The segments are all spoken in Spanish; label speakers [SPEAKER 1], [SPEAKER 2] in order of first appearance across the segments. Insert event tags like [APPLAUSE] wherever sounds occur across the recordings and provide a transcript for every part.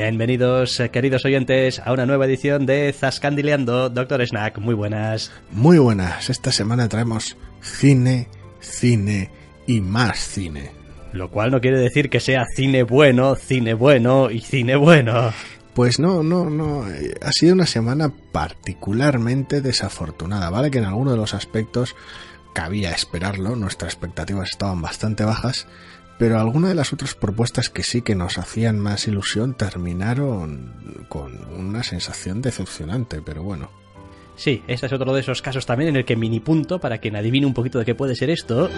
[SPEAKER 1] Bienvenidos, eh, queridos oyentes, a una nueva edición de Zascandileando. Doctor Snack, muy buenas.
[SPEAKER 2] Muy buenas. Esta semana traemos cine, cine y más cine.
[SPEAKER 1] Lo cual no quiere decir que sea cine bueno, cine bueno y cine bueno.
[SPEAKER 2] Pues no, no, no. Ha sido una semana particularmente desafortunada, ¿vale? Que en algunos de los aspectos cabía esperarlo, nuestras expectativas estaban bastante bajas, pero algunas de las otras propuestas que sí que nos hacían más ilusión terminaron con una sensación decepcionante, pero bueno.
[SPEAKER 1] Sí, este es otro de esos casos también en el que mini punto, para quien adivine un poquito de qué puede ser esto.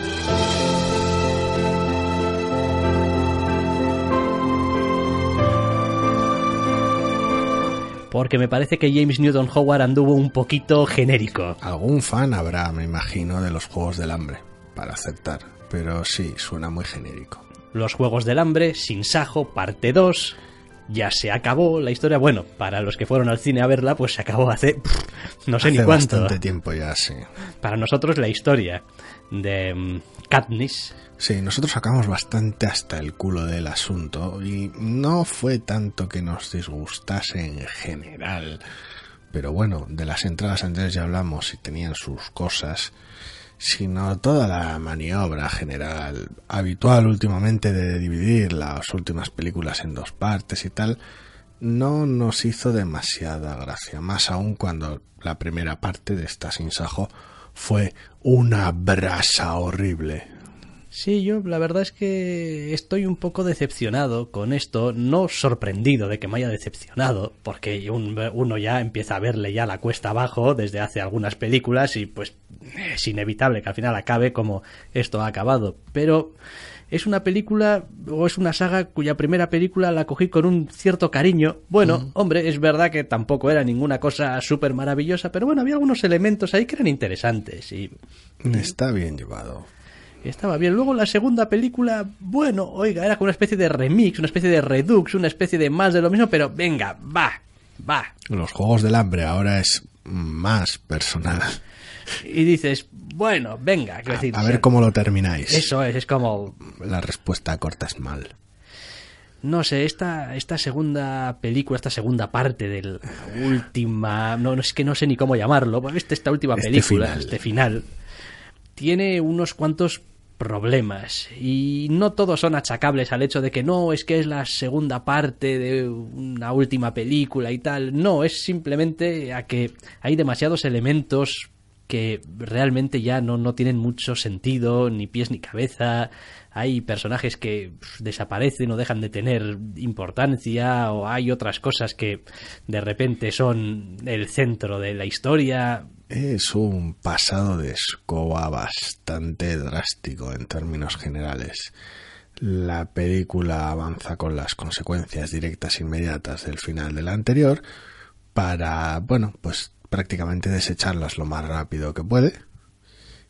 [SPEAKER 1] Porque me parece que James Newton Howard anduvo un poquito genérico.
[SPEAKER 2] Algún fan habrá, me imagino, de los Juegos del Hambre, para aceptar, pero sí, suena muy genérico.
[SPEAKER 1] Los Juegos del Hambre, Sin Sajo, parte 2. Ya se acabó la historia. Bueno, para los que fueron al cine a verla, pues se acabó hace. pff, no sé
[SPEAKER 2] Hace
[SPEAKER 1] ni cuánto.
[SPEAKER 2] bastante tiempo ya, sí.
[SPEAKER 1] Para nosotros, la historia de mm, Katniss.
[SPEAKER 2] Sí, nosotros sacamos bastante hasta el culo del asunto y no fue tanto que nos disgustase en general. Pero bueno, de las entradas anteriores ya hablamos y tenían sus cosas, sino toda la maniobra general habitual últimamente de dividir las últimas películas en dos partes y tal, no nos hizo demasiada gracia, más aún cuando la primera parte de esta sin sajo fue una brasa horrible.
[SPEAKER 1] Sí, yo la verdad es que estoy un poco decepcionado con esto, no sorprendido de que me haya decepcionado, porque un- uno ya empieza a verle ya la cuesta abajo desde hace algunas películas y pues es inevitable que al final acabe como esto ha acabado. Pero es una película o es una saga cuya primera película la cogí con un cierto cariño. Bueno, hombre, es verdad que tampoco era ninguna cosa súper maravillosa, pero bueno, había algunos elementos ahí que eran interesantes y
[SPEAKER 2] Está bien llevado.
[SPEAKER 1] Estaba bien. Luego la segunda película, bueno, oiga, era como una especie de remix, una especie de redux, una especie de más de lo mismo, pero venga, va, va.
[SPEAKER 2] Los Juegos del Hambre ahora es más personal.
[SPEAKER 1] Y dices, bueno, venga,
[SPEAKER 2] A,
[SPEAKER 1] decir,
[SPEAKER 2] a
[SPEAKER 1] o
[SPEAKER 2] ver
[SPEAKER 1] sea,
[SPEAKER 2] cómo lo termináis.
[SPEAKER 1] Eso es, es como,
[SPEAKER 2] La respuesta corta es mal.
[SPEAKER 1] no sé, esta, esta segunda película, esta segunda parte de la última, no, no es que no sé ni cómo llamarlo, este- esta última
[SPEAKER 2] Este
[SPEAKER 1] película,
[SPEAKER 2] final.
[SPEAKER 1] este final, tiene unos cuantos problemas. Y no todos son achacables al hecho de que no es que es la segunda parte de una última película y tal. No es simplemente a que hay demasiados elementos que realmente ya no, no tienen mucho sentido ni pies ni cabeza. Hay personajes que desaparecen o dejan de tener importancia o hay otras cosas que de repente son el centro de la historia
[SPEAKER 2] Es un pasado de escoba bastante drástico en términos generales. La película avanza con las consecuencias directas e inmediatas del final de la anterior para, bueno, pues prácticamente desecharlas lo más rápido que puede.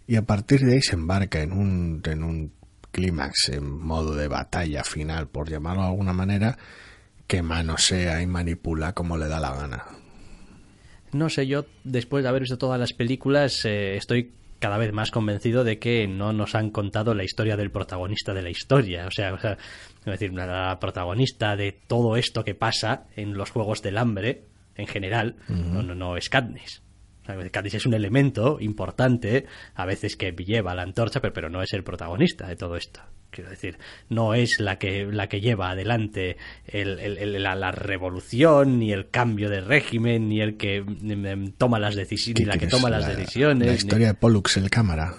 [SPEAKER 2] Y a partir de ahí se embarca en un, en un clímax en modo de batalla final, por llamarlo de alguna manera, que manosea y manipula como le da la gana.
[SPEAKER 1] No sé, yo después de haber visto todas las películas eh, estoy cada vez más convencido de que no nos han contado la historia del protagonista de la historia. O sea, o sea es decir, la protagonista de todo esto que pasa en los Juegos del Hambre, en general, no, no, no es Katniss. Candice es un elemento importante, a veces que lleva la antorcha, pero, pero no es el protagonista de todo esto. Quiero decir, no es la que, la que lleva adelante la, revolución, ni el cambio de régimen, ni el que toma las decisiones, ni la que toma las decisiones.
[SPEAKER 2] La historia de Pollux, el cámara.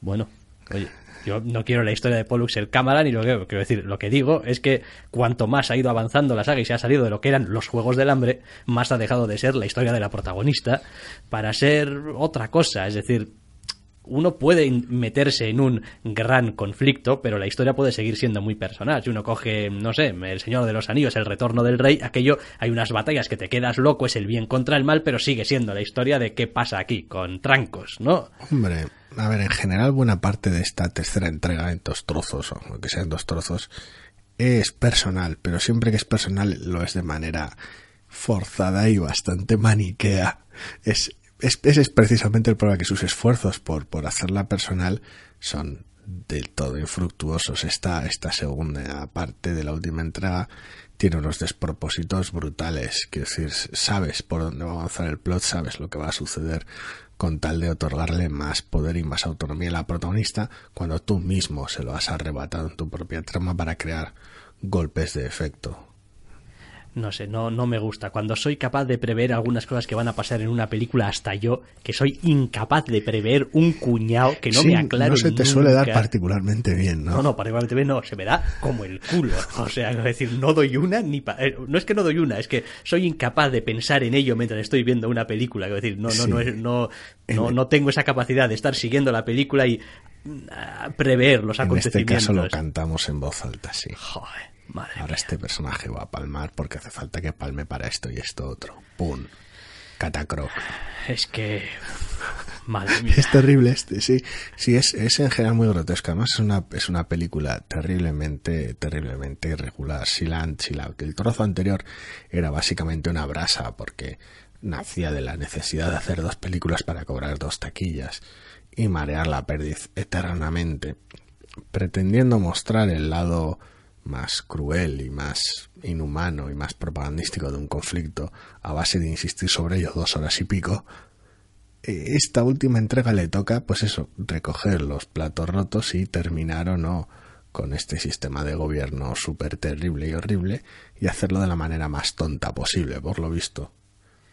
[SPEAKER 1] Bueno, oye, yo no quiero la historia de Pollux el cámara ni lo que quiero decir. Lo que digo es que cuanto más ha ido avanzando la saga y se ha salido de lo que eran los juegos del hambre, más ha dejado de ser la historia de la protagonista para ser otra cosa. Es decir, uno puede meterse en un gran conflicto, pero la historia puede seguir siendo muy personal. Si uno coge, no sé, El Señor de los Anillos, El Retorno del Rey, aquello, hay unas batallas que te quedas loco, es el bien contra el mal, pero sigue siendo la historia de qué pasa aquí, con trancos, ¿no?
[SPEAKER 2] Hombre, a ver, en general buena parte de esta tercera entrega en dos trozos, o que sean dos trozos, es personal, pero siempre que es personal lo es de manera forzada y bastante maniquea. Es ese es precisamente el problema, que sus esfuerzos por, por hacerla personal son del todo infructuosos. Esta, esta segunda parte de la última entrega tiene unos despropósitos brutales. Quiero decir, sabes por dónde va a avanzar el plot, sabes lo que va a suceder con tal de otorgarle más poder y más autonomía a la protagonista cuando tú mismo se lo has arrebatado en tu propia trama para crear golpes de efecto
[SPEAKER 1] no sé, no, no me gusta. Cuando soy capaz de prever algunas cosas que van a pasar en una película, hasta yo, que soy incapaz de prever un cuñado que no me aclaro.
[SPEAKER 2] No se te suele dar particularmente bien, ¿no?
[SPEAKER 1] No, no, particularmente bien no, se me da como el culo. O sea, es decir, no doy una ni. Eh, no es que no doy una, es que soy incapaz de pensar en ello mientras estoy viendo una película. Es decir, no, no, no, no, no, no tengo esa capacidad de estar siguiendo la película y ah, prever los acontecimientos.
[SPEAKER 2] En este caso lo cantamos en voz alta, sí.
[SPEAKER 1] Joder.
[SPEAKER 2] Ahora este personaje va a palmar porque hace falta que palme para esto y esto otro. ¡Pum! Catacroc.
[SPEAKER 1] Es que. [LAUGHS] Madre
[SPEAKER 2] Es terrible este, sí. Sí, es, es en general muy grotesco. Además, es una, es una película terriblemente, terriblemente irregular. Si, la, si la, el trozo anterior era básicamente una brasa porque nacía de la necesidad de hacer dos películas para cobrar dos taquillas y marear la perdiz eternamente, pretendiendo mostrar el lado más cruel y más inhumano y más propagandístico de un conflicto a base de insistir sobre ello dos horas y pico, esta última entrega le toca, pues eso, recoger los platos rotos y terminar o no con este sistema de gobierno súper terrible y horrible y hacerlo de la manera más tonta posible, por lo visto.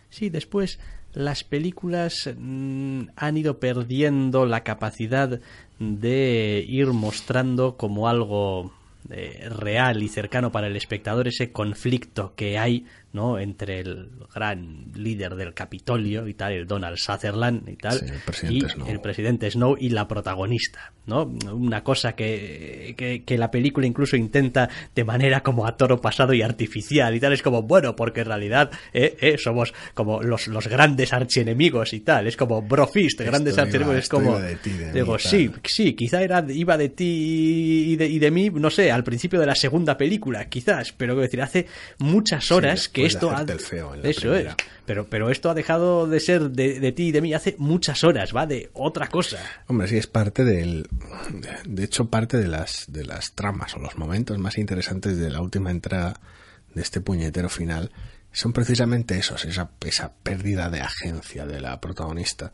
[SPEAKER 1] Sí, después las películas mm, han ido perdiendo la capacidad de ir mostrando como algo eh, real y cercano para el espectador ese conflicto que hay ¿no? entre el gran líder del Capitolio y tal, el Donald Sutherland y tal,
[SPEAKER 2] y
[SPEAKER 1] el presidente Snow y la protagonista, ¿no? Una cosa que, que, la película incluso intenta de manera como a toro pasado y artificial y tal, es como, bueno, porque en realidad eh, eh, somos como los, los grandes archienemigos y tal, es como brofist, grandes archienemigos, es como, digo, sí, sí, quizá era, iba de ti y de, y de mí, no sé, al principio de la segunda película, quizás, pero quiero decir, hace muchas horas que esto ha...
[SPEAKER 2] eso
[SPEAKER 1] es. Pero, pero esto ha dejado de ser de, ti y de mí hace muchas horas, va de otra cosa.
[SPEAKER 2] Hombre, sí, es parte del. De hecho, parte de las, de las tramas o los momentos más interesantes de la última entrada de este puñetero final son precisamente esos, esa, esa pérdida de agencia de la protagonista.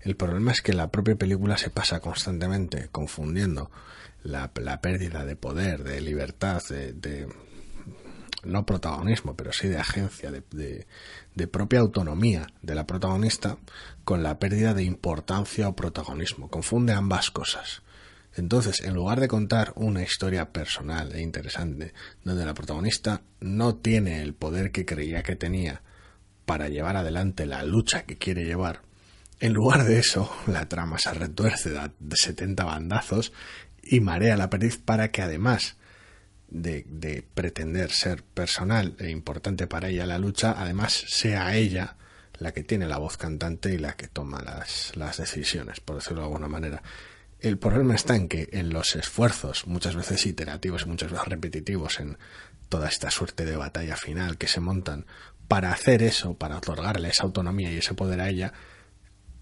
[SPEAKER 2] El problema es que la propia película se pasa constantemente confundiendo la, pérdida de poder, de libertad, de, no protagonismo, pero sí de agencia, de, de, propia autonomía de la protagonista con la pérdida de importancia o protagonismo. Confunde ambas cosas. Entonces, en lugar de contar una historia personal e interesante, donde la protagonista no tiene el poder que creía que tenía para llevar adelante la lucha que quiere llevar, en lugar de eso, [LAUGHS] la trama se retuerce de 70 bandazos y marea la perdiz para que además de, pretender ser personal e importante para ella la lucha, además sea ella la que tiene la voz cantante y la que toma las, las decisiones, por decirlo de alguna manera. El problema está en que en los esfuerzos, muchas veces iterativos y muchas veces repetitivos, en toda esta suerte de batalla final que se montan para hacer eso, para otorgarle esa autonomía y ese poder a ella,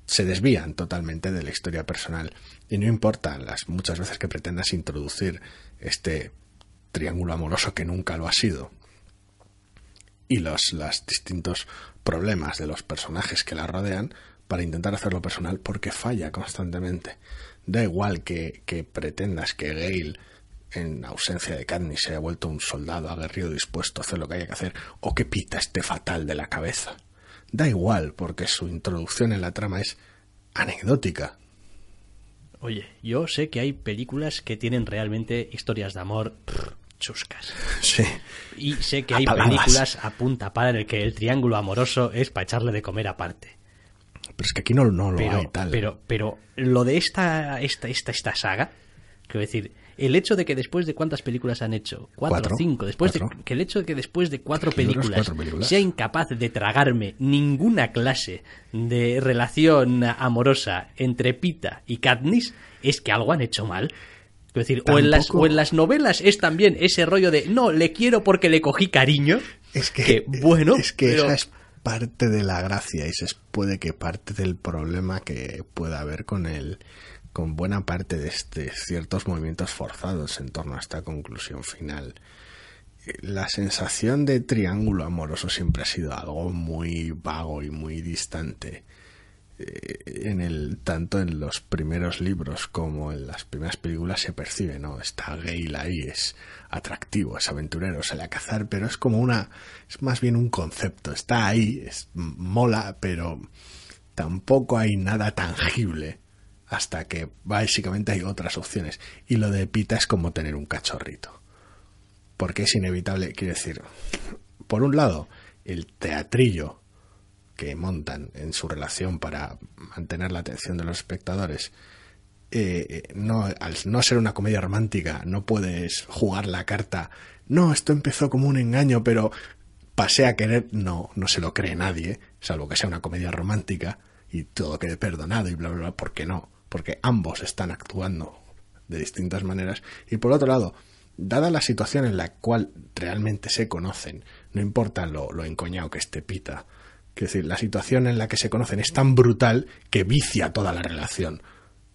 [SPEAKER 2] se desvían totalmente de la historia personal. Y no importa las muchas veces que pretendas introducir este triángulo amoroso que nunca lo ha sido. y los, distintos problemas de los personajes que la rodean para intentar hacerlo personal porque falla constantemente. Da igual que, que pretendas que Gale en ausencia de Katniss se haya vuelto un soldado aguerrido dispuesto a hacer lo que haya que hacer o que Pita esté fatal de la cabeza. Da igual porque su introducción en la trama es anecdótica.
[SPEAKER 1] Oye, yo sé que hay películas que tienen realmente historias de amor prr, chuscas. [LAUGHS]
[SPEAKER 2] Sí.
[SPEAKER 1] Y sé que hay
[SPEAKER 2] Apaladas.
[SPEAKER 1] películas a punta para en el que el triángulo amoroso es para echarle de comer aparte.
[SPEAKER 2] Pero es que aquí no, no lo
[SPEAKER 1] Pero,
[SPEAKER 2] hay tal.
[SPEAKER 1] pero, pero lo de esta, esta, esta, esta saga, quiero decir, el hecho de que después de cuántas películas han hecho, cuatro,
[SPEAKER 2] Cuatro.
[SPEAKER 1] cinco, después
[SPEAKER 2] Cuatro.
[SPEAKER 1] de que el hecho de que después de cuatro películas,
[SPEAKER 2] cuatro películas.
[SPEAKER 1] sea incapaz de tragarme ninguna clase de relación amorosa entre Pita y Katniss, es que algo han hecho mal. Quiero decir, o en, las, o en las novelas es también ese rollo de no, le quiero porque le cogí cariño.
[SPEAKER 2] Es que,
[SPEAKER 1] bueno,
[SPEAKER 2] es que
[SPEAKER 1] pero-
[SPEAKER 2] esa es parte de la gracia y se puede que parte del problema que pueda haber con el con buena parte de este ciertos movimientos forzados en torno a esta conclusión final. Eh, La sensación de triángulo amoroso siempre ha sido algo muy vago y muy distante eh, en el tanto en los primeros libros como en las primeras películas se percibe, ¿no? Está Gale ahí, es atractivo, es aventurero, sale a cazar, pero es como una es más bien un concepto, está ahí, es mola, pero tampoco hay nada tangible hasta que básicamente hay otras opciones y lo de Pita es como tener un cachorrito. Porque es inevitable, quiero decir, por un lado, el teatrillo que montan en su relación para mantener la atención de los espectadores, eh, eh, no, al no ser una comedia romántica, no puedes jugar la carta. No, esto empezó como un engaño, pero pasé a querer. No, no se lo cree nadie, salvo que sea una comedia romántica y todo quede perdonado y bla, bla, bla. ¿Por qué no? Porque ambos están actuando de distintas maneras. Y por otro lado, dada la situación en la cual realmente se conocen, no importa lo, lo encoñado que esté Pita, es decir, la situación en la que se conocen es tan brutal que vicia toda la relación.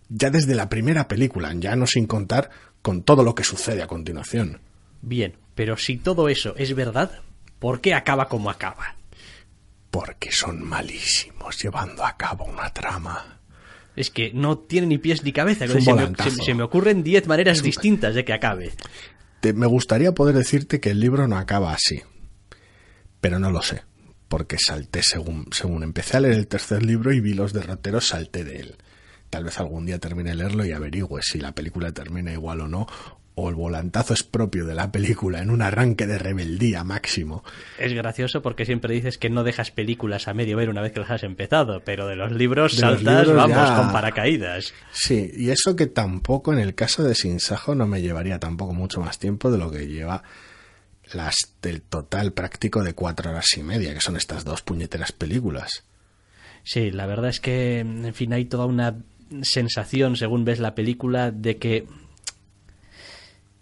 [SPEAKER 2] Ya desde la primera película, ya no sin contar con todo lo que sucede a continuación.
[SPEAKER 1] Bien, pero si todo eso es verdad, ¿por qué acaba como acaba?
[SPEAKER 2] Porque son malísimos llevando a cabo una trama.
[SPEAKER 1] Es que no tiene ni pies ni cabeza. Se, me,
[SPEAKER 2] volantazo.
[SPEAKER 1] se- se me ocurren diez maneras distintas de que acabe.
[SPEAKER 2] Te- me gustaría poder decirte que el libro no acaba así, pero no lo sé, porque salté según, según empecé a leer el tercer libro y vi los derroteros, salté de él. Tal vez algún día termine de leerlo y averigüe si la película termina igual o no, o el volantazo es propio de la película en un arranque de rebeldía máximo.
[SPEAKER 1] Es gracioso porque siempre dices que no dejas películas a medio ver una vez que las has empezado, pero de los libros
[SPEAKER 2] De los
[SPEAKER 1] saltas,
[SPEAKER 2] libros
[SPEAKER 1] vamos,
[SPEAKER 2] ya-
[SPEAKER 1] con paracaídas.
[SPEAKER 2] Sí, y eso que tampoco en el caso de Sinsajo no me llevaría tampoco mucho más tiempo de lo que lleva las del total práctico de cuatro horas y media, que son estas dos puñeteras películas.
[SPEAKER 1] Sí, la verdad es que, en fin, hay toda una sensación, según ves la película, de que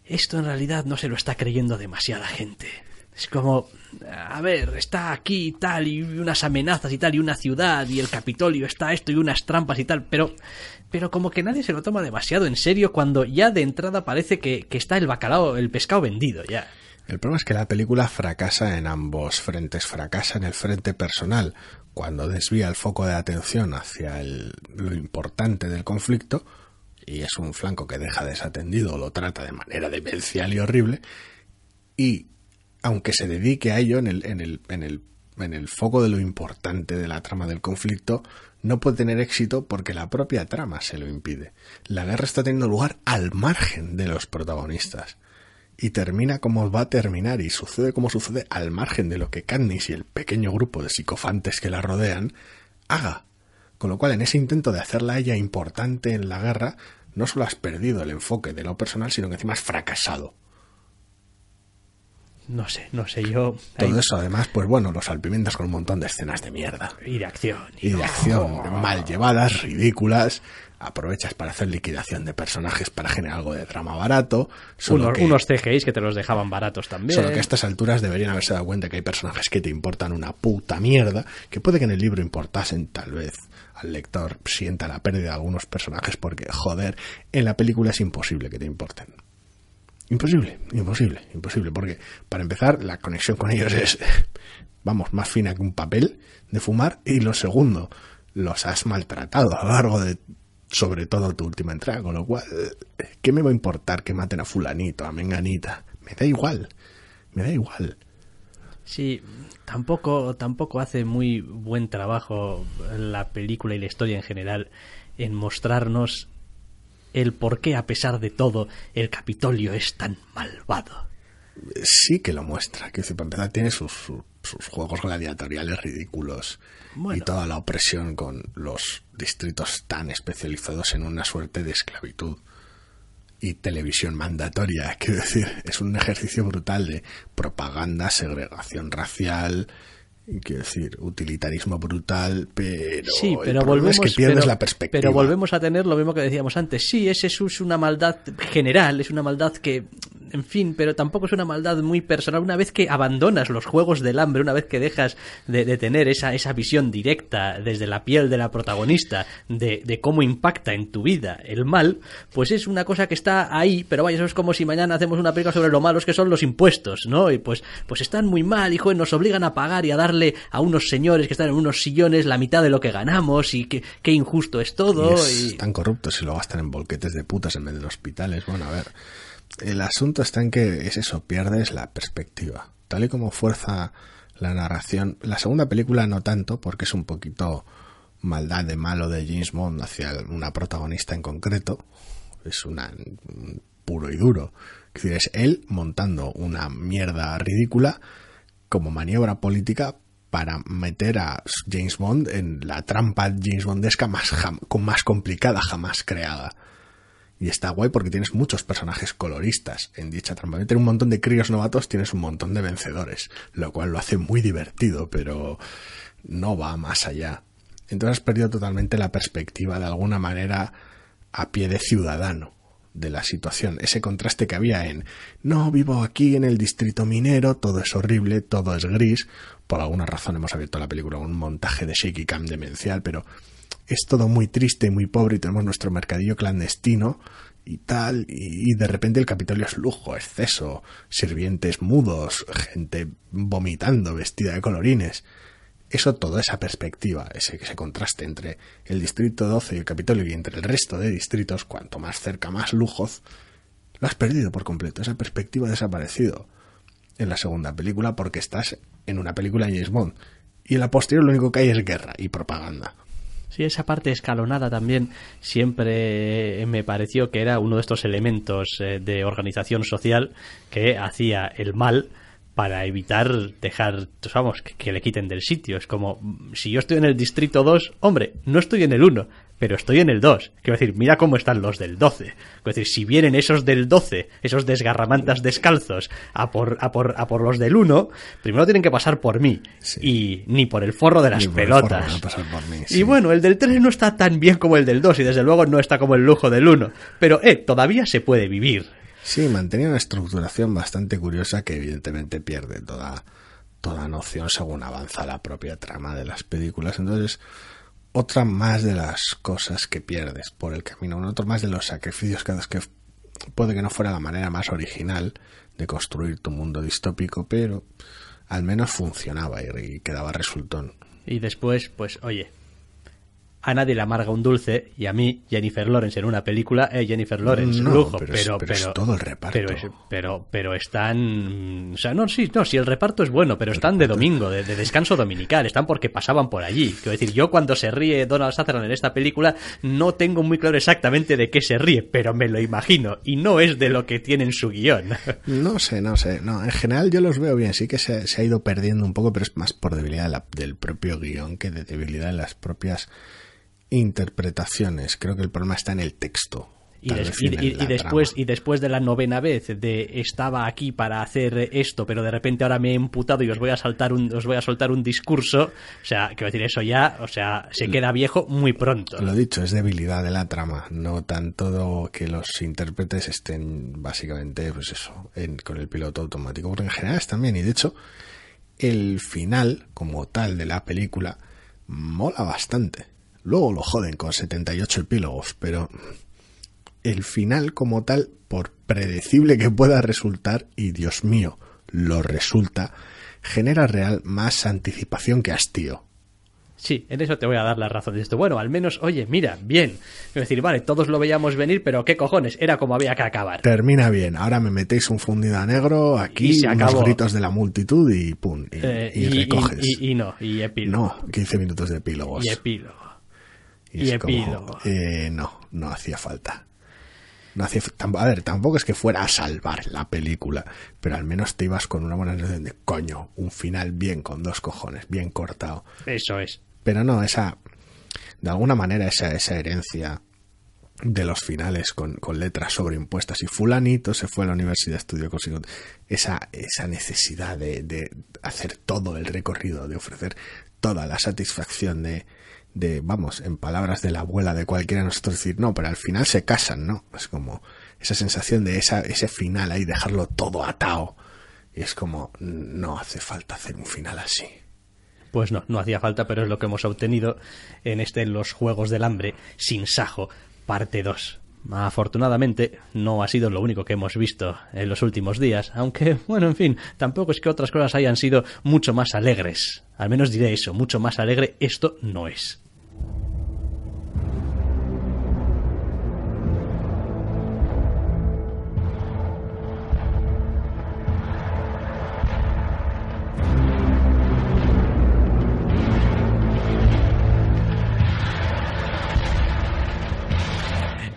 [SPEAKER 1] esto en realidad no se lo está creyendo demasiada gente. Es como, a ver, está aquí y tal, y unas amenazas y tal, y una ciudad, y el Capitolio está esto, y unas trampas y tal, pero, pero como que nadie se lo toma demasiado en serio cuando ya de entrada parece que, que está el bacalao, el pescado vendido ya.
[SPEAKER 2] El problema es que la película fracasa en ambos frentes. Fracasa en el frente personal, cuando desvía el foco de atención hacia el- lo importante del conflicto, y es un flanco que deja desatendido lo trata de manera demencial y horrible, y aunque se dedique a ello en el, en el, en el, en el foco de lo importante de la trama del conflicto, no puede tener éxito porque la propia trama se lo impide. La guerra está teniendo lugar al margen de los protagonistas. Y termina como va a terminar y sucede como sucede al margen de lo que Katniss y el pequeño grupo de psicofantes que la rodean haga. Con lo cual, en ese intento de hacerla ella importante en la guerra, no solo has perdido el enfoque de lo personal, sino que encima has fracasado.
[SPEAKER 1] No sé, no sé, yo...
[SPEAKER 2] Todo eso, además, pues bueno, los salpimientos con un montón de escenas de mierda.
[SPEAKER 1] Y de acción.
[SPEAKER 2] Y de acción mal llevadas, ridículas. Aprovechas para hacer liquidación de personajes para generar algo de drama barato. Solo
[SPEAKER 1] unos,
[SPEAKER 2] que,
[SPEAKER 1] unos CGIs que te los dejaban baratos también.
[SPEAKER 2] solo que a estas alturas deberían haberse dado cuenta que hay personajes que te importan una puta mierda. Que puede que en el libro importasen, tal vez al lector sienta la pérdida de algunos personajes porque, joder, en la película es imposible que te importen. Imposible, imposible, imposible, porque para empezar la conexión con ellos es, vamos, más fina que un papel de fumar y lo segundo, los has maltratado a lo largo de sobre todo tu última entrega, con lo cual, ¿qué me va a importar que maten a fulanito, a menganita? Me da igual, me da igual.
[SPEAKER 1] Sí, tampoco, tampoco hace muy buen trabajo la película y la historia en general en mostrarnos el por qué, a pesar de todo, el Capitolio es tan malvado.
[SPEAKER 2] Sí que lo muestra, que para empezar tiene sus, sus, juegos gladiatoriales ridículos y toda la opresión con los distritos tan especializados en una suerte de esclavitud y televisión mandatoria. Quiero decir, es un ejercicio brutal de propaganda, segregación racial, quiero decir, utilitarismo brutal, pero,
[SPEAKER 1] sí, pero volvemos,
[SPEAKER 2] que pierdes la perspectiva.
[SPEAKER 1] Pero volvemos a tener lo mismo que decíamos antes. Sí, ese es una maldad general, es una maldad que en fin, pero tampoco es una maldad muy personal. Una vez que abandonas los juegos del hambre, una vez que dejas de, tener esa, esa visión directa desde la piel de la protagonista de, de, cómo impacta en tu vida el mal, pues es una cosa que está ahí, pero vaya, eso es como si mañana hacemos una película sobre lo malos que son los impuestos, ¿no? Y pues, pues están muy mal, hijo, y nos obligan a pagar y a darle a unos señores que están en unos sillones la mitad de lo que ganamos y qué injusto es todo.
[SPEAKER 2] Y, Están corruptos y lo gastan en bolquetes de putas en vez de hospitales. Bueno, a ver el asunto está en que es eso, pierdes la perspectiva. Tal y como fuerza la narración, la segunda película no tanto, porque es un poquito maldad de malo de James Bond hacia una protagonista en concreto. Es una puro y duro. Es decir, es él montando una mierda ridícula como maniobra política para meter a James Bond en la trampa James Bondesca más, más complicada jamás creada. Y está guay porque tienes muchos personajes coloristas en dicha trampa. Meter un montón de críos novatos tienes un montón de vencedores, lo cual lo hace muy divertido, pero no va más allá. Entonces has perdido totalmente la perspectiva de alguna manera a pie de ciudadano de la situación. Ese contraste que había en no vivo aquí en el distrito minero, todo es horrible, todo es gris. Por alguna razón hemos abierto la película con un montaje de shaky cam demencial, pero es todo muy triste y muy pobre y tenemos nuestro mercadillo clandestino y tal, y, de repente el Capitolio es lujo, exceso, sirvientes mudos, gente vomitando vestida de colorines. Eso, toda esa perspectiva, ese, ese contraste entre el Distrito 12 y el Capitolio y entre el resto de distritos, cuanto más cerca, más lujos, lo has perdido por completo. Esa perspectiva ha desaparecido en la segunda película porque estás en una película de James Bond. Y en la posterior lo único que hay es guerra y propaganda.
[SPEAKER 1] Sí, esa parte escalonada también siempre me pareció que era uno de estos elementos eh, de organización social que hacía el mal para evitar dejar, vamos, que, le quiten del sitio. Es como, si yo estoy en el distrito 2, hombre, no estoy en el 1, pero estoy en el 2. Quiero decir, mira cómo están los del 12. Quiero decir, si vienen esos del 12, esos desgarramantas descalzos, a por, a por, a por los del 1, primero tienen que pasar por mí. Y ni por el forro de las pelotas. Y bueno, el del 3 no está tan bien como el del 2, y desde luego no está como el lujo del 1. Pero, eh, todavía se puede vivir.
[SPEAKER 2] Sí, mantenía una estructuración bastante curiosa que evidentemente pierde toda, toda noción según avanza la propia trama de las películas. Entonces, otra más de las cosas que pierdes por el camino, otro más de los sacrificios que que puede que no fuera la manera más original de construir tu mundo distópico, pero al menos funcionaba y quedaba resultón.
[SPEAKER 1] Y después, pues, oye, a nadie le amarga un dulce y a mí Jennifer Lawrence en una película eh, Jennifer Lawrence lujo pero
[SPEAKER 2] pero, todo el reparto.
[SPEAKER 1] pero, pero están o sea no sí no si el reparto es bueno pero están de domingo de, descanso dominical están porque pasaban por allí. Quiero decir yo cuando se ríe Donald Sutherland en esta película no tengo muy claro exactamente de qué se ríe pero me lo imagino y no es de lo que tiene en su guion. [LAUGHS]
[SPEAKER 2] No sé no sé no en general yo los veo bien sí que se, ha ido perdiendo un poco pero es más por debilidad del propio guion que de debilidad de las propias interpretaciones. Creo que el problema está en el texto.
[SPEAKER 1] Y, después y después de la novena vez de estaba aquí para hacer esto pero de repente ahora me he emputado y os voy a saltar un os voy a soltar un discurso o sea quiero decir eso ya o sea se queda viejo muy pronto.
[SPEAKER 2] Lo dicho es debilidad de la trama. No tanto que los intérpretes estén básicamente pues eso con el piloto automático porque en general están bien. Y de hecho el final como tal de la película mola bastante Luego lo joden con 78 epílogos, pero el final como tal, por predecible que pueda resultar, y Dios mío, lo resulta, genera real más anticipación que hastío.
[SPEAKER 1] Sí, en eso te voy a dar la razón de esto. Bueno, al menos, oye, mira, bien. Es decir, vale, todos lo veíamos venir, pero qué cojones, era como había que acabar.
[SPEAKER 2] Termina bien. Ahora me metéis un fundido a negro, aquí,
[SPEAKER 1] Y se
[SPEAKER 2] unos
[SPEAKER 1] acabó.
[SPEAKER 2] gritos de la multitud y pum, y,
[SPEAKER 1] Eh,
[SPEAKER 2] y recoges.
[SPEAKER 1] y- y no, y epílogo.
[SPEAKER 2] no, 15 minutos de epílogos.
[SPEAKER 1] Y epílogo.
[SPEAKER 2] Y
[SPEAKER 1] y
[SPEAKER 2] es como, eh, no, no hacía falta. No hacía, a ver, tampoco es que fuera a salvar la película, pero al menos te ibas con una buena sensación de coño, un final bien con dos cojones, bien cortado.
[SPEAKER 1] Eso es.
[SPEAKER 2] Pero no, esa, de alguna manera, esa, esa herencia de los finales con, con letras sobreimpuestas y fulanito se fue a la universidad, estudió consiguió esa, esa necesidad de, de hacer todo el recorrido, de ofrecer toda la satisfacción de, de, vamos, en palabras de la abuela de cualquiera de nosotros decir, no, pero al final se casan, ¿no? Es como esa sensación de esa, ese final ahí, dejarlo todo atado. Y es como, no hace falta hacer un final así.
[SPEAKER 1] Pues no, no hacía falta, pero es lo que hemos obtenido en este los Juegos del Hambre sin Sajo, parte 2. Afortunadamente, no ha sido lo único que hemos visto en los últimos días, aunque, bueno, en fin, tampoco es que otras cosas hayan sido mucho más alegres. Al menos diré eso, mucho más alegre esto no es.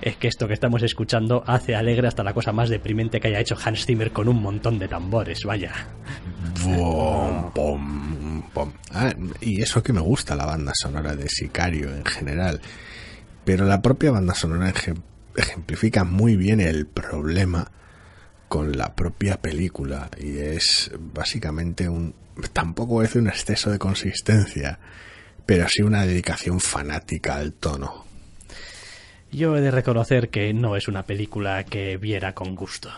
[SPEAKER 1] Es que esto que estamos escuchando hace alegre hasta la cosa más deprimente que haya hecho Hans Zimmer con un montón de tambores, vaya.
[SPEAKER 2] Ah, y eso que me gusta la banda sonora de Sicario en general. Pero la propia banda sonora ejem- ejemplifica muy bien el problema con la propia película. Y es básicamente un. Tampoco decir un exceso de consistencia, pero sí una dedicación fanática al tono.
[SPEAKER 1] Yo he de reconocer que no es una película que viera con gusto,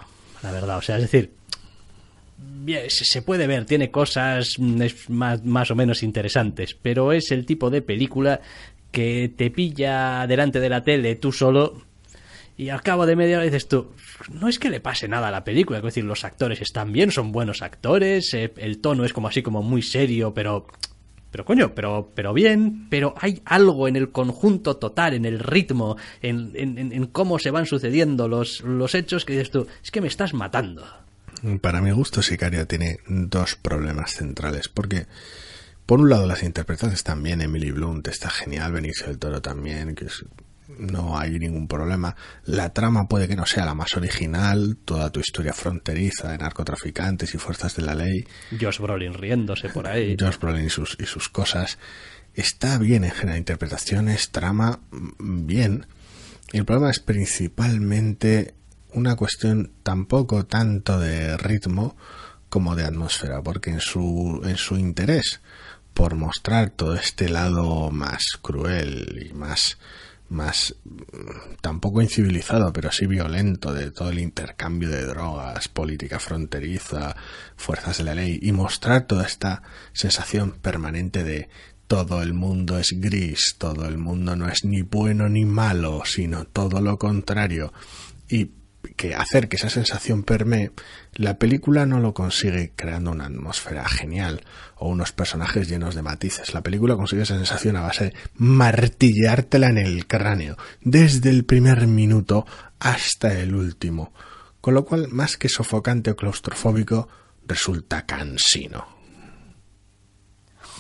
[SPEAKER 1] la verdad. O sea, es decir, se puede ver, tiene cosas mm, más, más o menos interesantes, pero es el tipo de película que te pilla delante de la tele tú solo y al cabo de media hora dices tú, no es que le pase nada a la película, es decir, los actores están bien, son buenos actores, eh, el tono es como así como muy serio, pero pero coño, pero, pero bien, pero hay algo en el conjunto total, en el ritmo, en, en- en- cómo se van sucediendo los, los hechos que dices tú, es que me estás matando.
[SPEAKER 2] Para mi gusto, Sicario tiene dos problemas centrales, porque por un lado las interpretaciones están bien, Emily Blunt está genial, Benicio del Toro también, que es- no hay ningún problema. La trama puede que no sea la más original, toda tu historia fronteriza de narcotraficantes y fuerzas de la ley,
[SPEAKER 1] Josh Brolin riéndose por ahí.
[SPEAKER 2] Josh Brolin y sus, y sus cosas. Está bien en general, interpretaciones, trama, mm, bien. El problema es principalmente una cuestión tampoco tanto de ritmo como de atmósfera, porque en su, en su interés por mostrar todo este lado más cruel y más más tampoco incivilizado, pero sí violento de todo el intercambio de drogas, política fronteriza, fuerzas de la ley y mostrar toda esta sensación permanente de todo el mundo es gris, todo el mundo no es ni bueno ni malo, sino todo lo contrario. Y que hacer que esa sensación permee, la película no lo consigue creando una atmósfera genial o unos personajes llenos de matices. La película consigue esa sensación a base de martillártela en el cráneo, desde el primer minuto hasta el último. Con lo cual, más que sofocante o claustrofóbico, resulta cansino.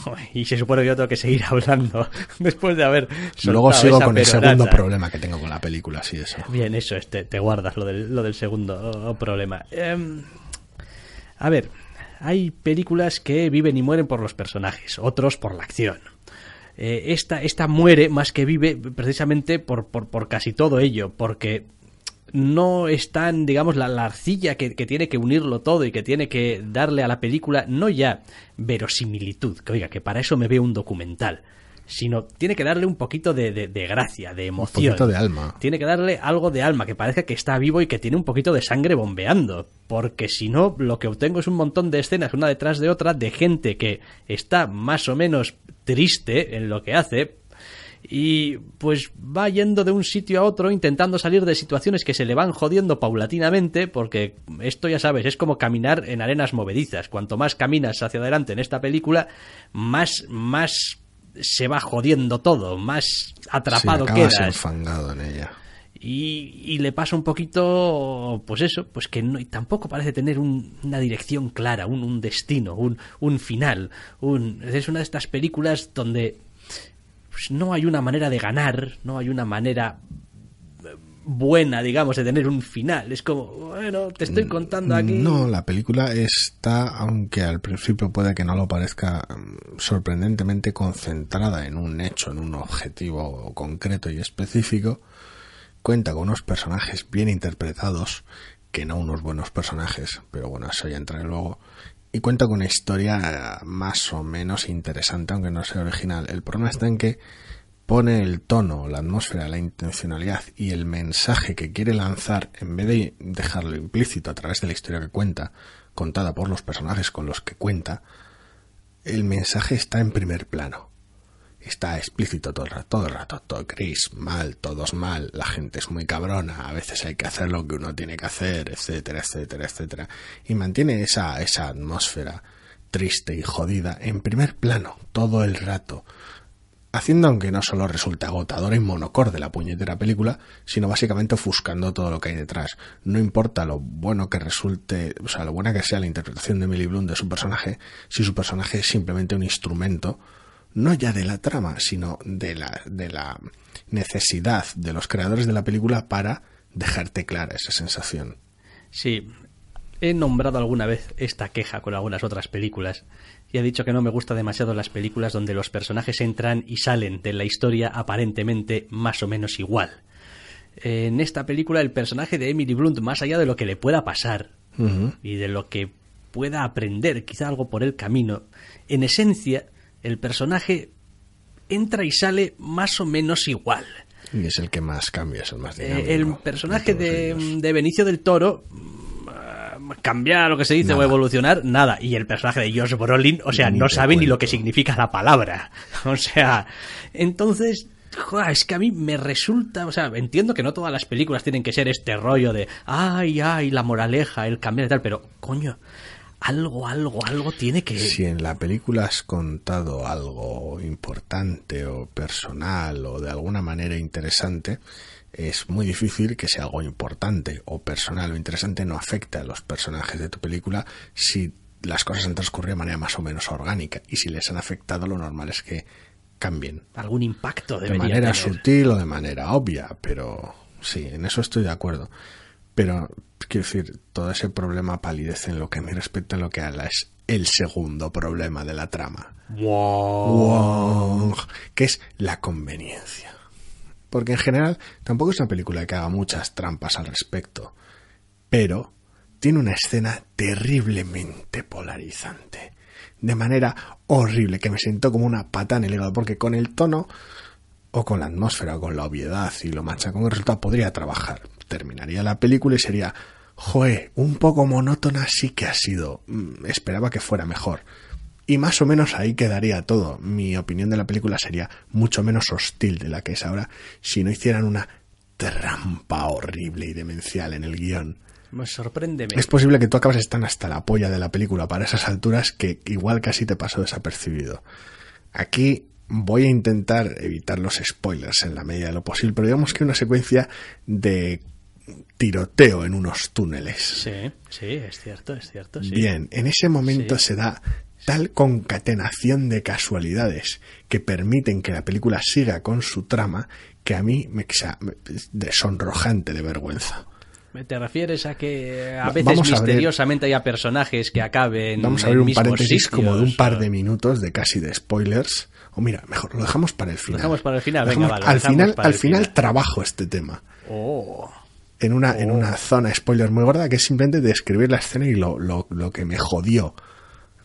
[SPEAKER 1] Joder, Y se supone que yo tengo que seguir [LAUGHS] hablando después de haber
[SPEAKER 2] Luego sigo
[SPEAKER 1] esa
[SPEAKER 2] con el segundo problema que tengo con la película, así eso.
[SPEAKER 1] Bien, eso es, te, te guardas lo del, lo del segundo problema. Em, a ver, hay películas que viven y mueren por los personajes, otros por la acción. Eh, esta, esta muere más que vive precisamente por, por, por casi todo ello, porque no están, digamos, la, la arcilla que, que tiene que unirlo todo y que tiene que darle a la película, no ya verosimilitud, que oiga, que para eso me veo un documental, sino tiene que darle un poquito de, de- de gracia, de
[SPEAKER 2] Un
[SPEAKER 1] emoción.
[SPEAKER 2] poquito de alma.
[SPEAKER 1] Tiene que darle algo de alma, que parezca que está vivo y que tiene un poquito de sangre bombeando. Porque si no, lo que obtengo es un montón de escenas, una detrás de otra, de gente que está más o menos triste en lo que hace. Y pues va yendo de un sitio a otro intentando salir de situaciones que se le van jodiendo paulatinamente porque esto ya sabes es como caminar en arenas movedizas cuanto más caminas hacia adelante en esta película más más se va jodiendo todo más atrapado
[SPEAKER 2] sí,
[SPEAKER 1] quedas
[SPEAKER 2] enfangado en ella
[SPEAKER 1] y, y, le pasa un poquito, pues eso, pues que no, y tampoco parece tener un, una dirección clara, un, un destino, un, un, final. Un, es una de estas películas donde pues, no hay una manera de ganar, no hay una manera buena, digamos, de tener un final. Es como, bueno, te estoy contando aquí.
[SPEAKER 2] No, la película está, aunque al principio puede que no lo parezca, sorprendentemente concentrada en un hecho, en un objetivo concreto y específico cuenta con unos personajes bien interpretados, que no unos buenos personajes, pero bueno, eso ya entraré luego, y cuenta con una historia más o menos interesante, aunque no sea original. El problema está en que pone el tono, la atmósfera, la intencionalidad y el mensaje que quiere lanzar, en vez de dejarlo implícito a través de la historia que cuenta, contada por los personajes con los que cuenta, el mensaje está en primer plano está explícito todo el rato, todo el rato, todo gris, mal, todos mal, la gente es muy cabrona, a veces hay que hacer lo que uno tiene que hacer, etcétera, etcétera, etcétera. Y mantiene esa, esa atmósfera triste y jodida en primer plano, todo el rato. Haciendo aunque no solo resulta agotadora y monocorde la puñetera película, sino básicamente ofuscando todo lo que hay detrás. No importa lo bueno que resulte, o sea, lo buena que sea la interpretación de Emily Bloom de su personaje, si su personaje es simplemente un instrumento no ya de la trama, sino de la, de la necesidad de los creadores de la película para dejarte clara esa sensación.
[SPEAKER 1] Sí, he nombrado alguna vez esta queja con algunas otras películas y he dicho que no me gusta demasiado las películas donde los personajes entran y salen de la historia aparentemente más o menos igual. En esta película el personaje de Emily Blunt, más allá de lo que le pueda pasar uh -huh. y de lo que pueda aprender, quizá algo por el camino, en esencia el personaje entra y sale más o menos igual.
[SPEAKER 2] Y es el que más cambia, es el más dinámico.
[SPEAKER 1] Eh, el personaje de, de, de, Benicio del Toro uh, cambiar lo que se dice nada. o evolucionar, nada. Y el personaje de Josh Brolin, o sea, ni no sabe cuento. ni lo que significa la palabra. [LAUGHS] O sea, entonces Joder, es que a mí me resulta, o sea, entiendo que no todas las películas tienen que ser este rollo de, ay, ay, la moraleja, el cambiar y tal, pero, coño, algo, algo, algo tiene que...
[SPEAKER 2] Si en la película has contado algo importante o personal o de alguna manera interesante, es muy difícil que sea algo importante o personal o interesante no afecte a los personajes de tu película si las cosas han transcurrido de manera más o menos orgánica y si les han afectado lo normal es que cambien.
[SPEAKER 1] Algún impacto
[SPEAKER 2] De manera tener. sutil o de manera obvia, pero sí, en eso estoy de acuerdo. Pero, quiero decir, todo ese problema palidece en lo que me respecta en lo que a la es el segundo problema de la trama.
[SPEAKER 1] Wow.
[SPEAKER 2] wow. Que es la conveniencia. Porque en general tampoco es una película que haga muchas trampas al respecto. Pero tiene una escena terriblemente polarizante. De manera horrible, que me sentó como una pata en el hígado, porque con el tono o con la atmósfera o con la obviedad y lo machacón que resulta podría trabajar. Terminaría la película y sería, joe, un poco monótona sí que ha sido. Mm, esperaba que fuera mejor. Y más o menos ahí quedaría todo. Mi opinión de la película sería mucho menos hostil de la que es ahora si no hicieran una trampa horrible y demencial en el guion.
[SPEAKER 1] Me sorprende.
[SPEAKER 2] Es posible que tú acabas estando hasta la polla de la película para esas alturas que igual casi te pasó desapercibido. Aquí voy a intentar evitar los spoilers en la medida de lo posible, pero digamos que una secuencia de tiroteo en unos túneles.
[SPEAKER 1] Sí, sí, es cierto, es cierto. Sí.
[SPEAKER 2] Bien, en ese momento sí. se da tal concatenación de casualidades que permiten que la película siga con su trama que a mí me de sonrojante de vergüenza.
[SPEAKER 1] ¿Te refieres a que a veces vamos misteriosamente a ver, haya personajes que acaben
[SPEAKER 2] Vamos a ver un paréntesis
[SPEAKER 1] sitios,
[SPEAKER 2] como de un par de minutos de casi de spoilers. O mira, mejor lo dejamos para el final.
[SPEAKER 1] Lo dejamos para el final, venga, vale,
[SPEAKER 2] Al final, al final,
[SPEAKER 1] final
[SPEAKER 2] trabajo este tema.
[SPEAKER 1] Oh.
[SPEAKER 2] En una,
[SPEAKER 1] oh.
[SPEAKER 2] en una zona spoiler muy gorda que es simplemente describir la escena y lo, lo, lo que me jodió.